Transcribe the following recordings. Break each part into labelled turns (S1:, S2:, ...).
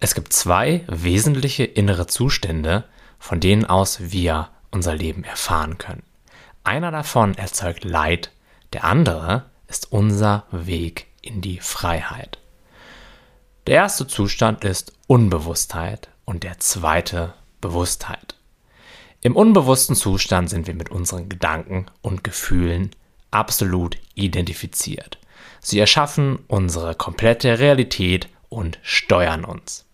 S1: Es gibt zwei wesentliche innere Zustände, von denen aus wir unser Leben erfahren können. Einer davon erzeugt Leid, der andere ist unser Weg in die Freiheit. Der erste Zustand ist Unbewusstheit und der zweite Bewusstheit. Im unbewussten Zustand sind wir mit unseren Gedanken und Gefühlen absolut identifiziert. Sie erschaffen unsere komplette Realität und steuern uns.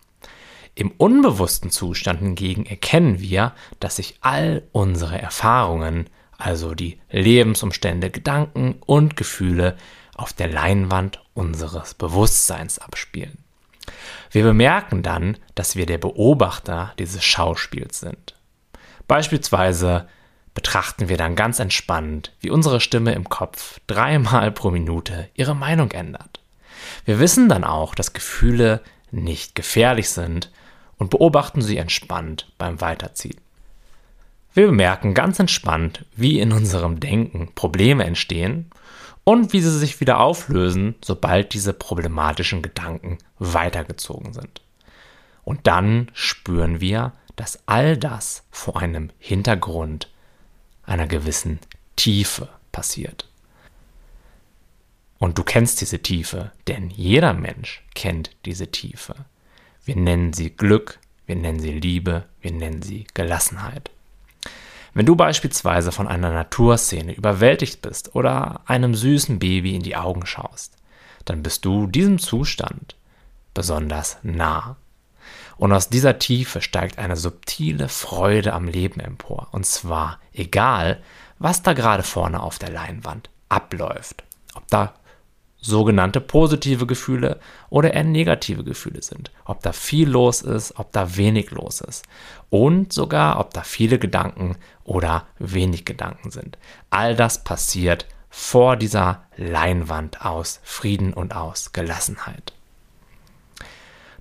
S1: Im unbewussten Zustand hingegen erkennen wir, dass sich all unsere Erfahrungen, also die Lebensumstände, Gedanken und Gefühle auf der Leinwand unseres Bewusstseins abspielen. Wir bemerken dann, dass wir der Beobachter dieses Schauspiels sind. Beispielsweise betrachten wir dann ganz entspannt, wie unsere Stimme im Kopf dreimal pro Minute ihre Meinung ändert. Wir wissen dann auch, dass Gefühle nicht gefährlich sind und beobachten sie entspannt beim Weiterziehen. Wir bemerken ganz entspannt, wie in unserem Denken Probleme entstehen und wie sie sich wieder auflösen, sobald diese problematischen Gedanken weitergezogen sind. Und dann spüren wir, dass all das vor einem Hintergrund einer gewissen Tiefe passiert. Und du kennst diese Tiefe, denn jeder Mensch kennt diese Tiefe. Wir nennen sie Glück, wir nennen sie Liebe, wir nennen sie Gelassenheit. Wenn du beispielsweise von einer Naturszene überwältigt bist oder einem süßen Baby in die Augen schaust, dann bist du diesem Zustand besonders nah. Und aus dieser Tiefe steigt eine subtile Freude am Leben empor. Und zwar egal, was da gerade vorne auf der Leinwand abläuft. Ob da sogenannte positive Gefühle oder eher negative Gefühle sind. Ob da viel los ist, ob da wenig los ist. Und sogar, ob da viele Gedanken oder wenig Gedanken sind. All das passiert vor dieser Leinwand aus Frieden und aus Gelassenheit.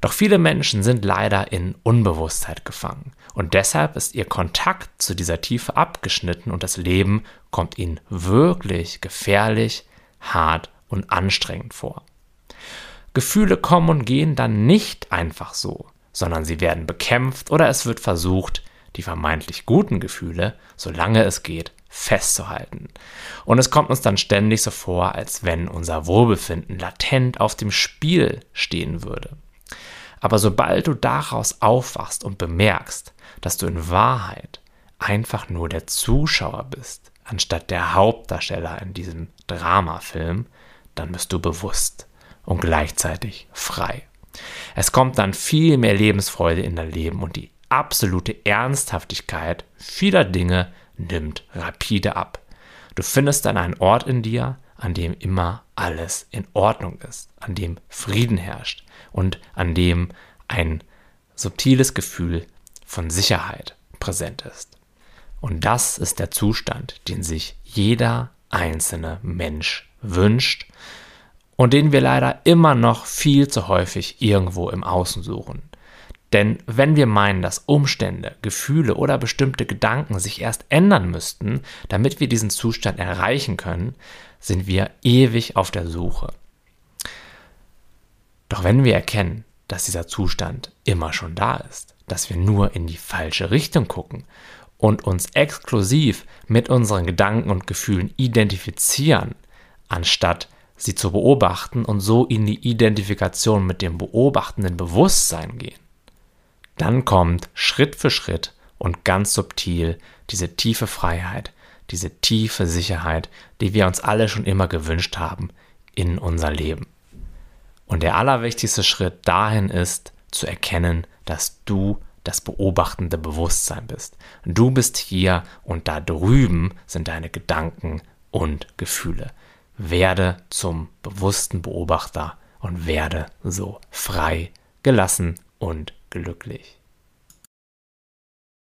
S1: Doch viele Menschen sind leider in Unbewusstheit gefangen und deshalb ist ihr Kontakt zu dieser Tiefe abgeschnitten und das Leben kommt ihnen wirklich gefährlich, hart und anstrengend vor. Gefühle kommen und gehen dann nicht einfach so, sondern sie werden bekämpft oder es wird versucht, die vermeintlich guten Gefühle, solange es geht, festzuhalten. Und es kommt uns dann ständig so vor, als wenn unser Wohlbefinden latent auf dem Spiel stehen würde. Aber sobald du daraus aufwachst und bemerkst, dass du in Wahrheit einfach nur der Zuschauer bist, anstatt der Hauptdarsteller in diesem Dramafilm, dann bist du bewusst und gleichzeitig frei. Es kommt dann viel mehr Lebensfreude in dein Leben und die absolute Ernsthaftigkeit vieler Dinge nimmt rapide ab. Du findest dann einen Ort in dir, an dem immer alles in Ordnung ist, an dem Frieden herrscht und an dem ein subtiles Gefühl von Sicherheit präsent ist. Und das ist der Zustand, den sich jeder einzelne Mensch wünscht und den wir leider immer noch viel zu häufig irgendwo im Außen suchen. Denn wenn wir meinen, dass Umstände, Gefühle oder bestimmte Gedanken sich erst ändern müssten, damit wir diesen Zustand erreichen können, sind wir ewig auf der Suche. Doch wenn wir erkennen, dass dieser Zustand immer schon da ist, dass wir nur in die falsche Richtung gucken und uns exklusiv mit unseren Gedanken und Gefühlen identifizieren, anstatt sie zu beobachten und so in die Identifikation mit dem beobachtenden Bewusstsein gehen, dann kommt Schritt für Schritt und ganz subtil diese tiefe Freiheit, diese tiefe Sicherheit, die wir uns alle schon immer gewünscht haben, in unser Leben. Und der allerwichtigste Schritt dahin ist, zu erkennen, dass du das beobachtende Bewusstsein bist. Du bist hier und da drüben sind deine Gedanken und Gefühle. Werde zum bewussten Beobachter und werde so frei, gelassen und glücklich.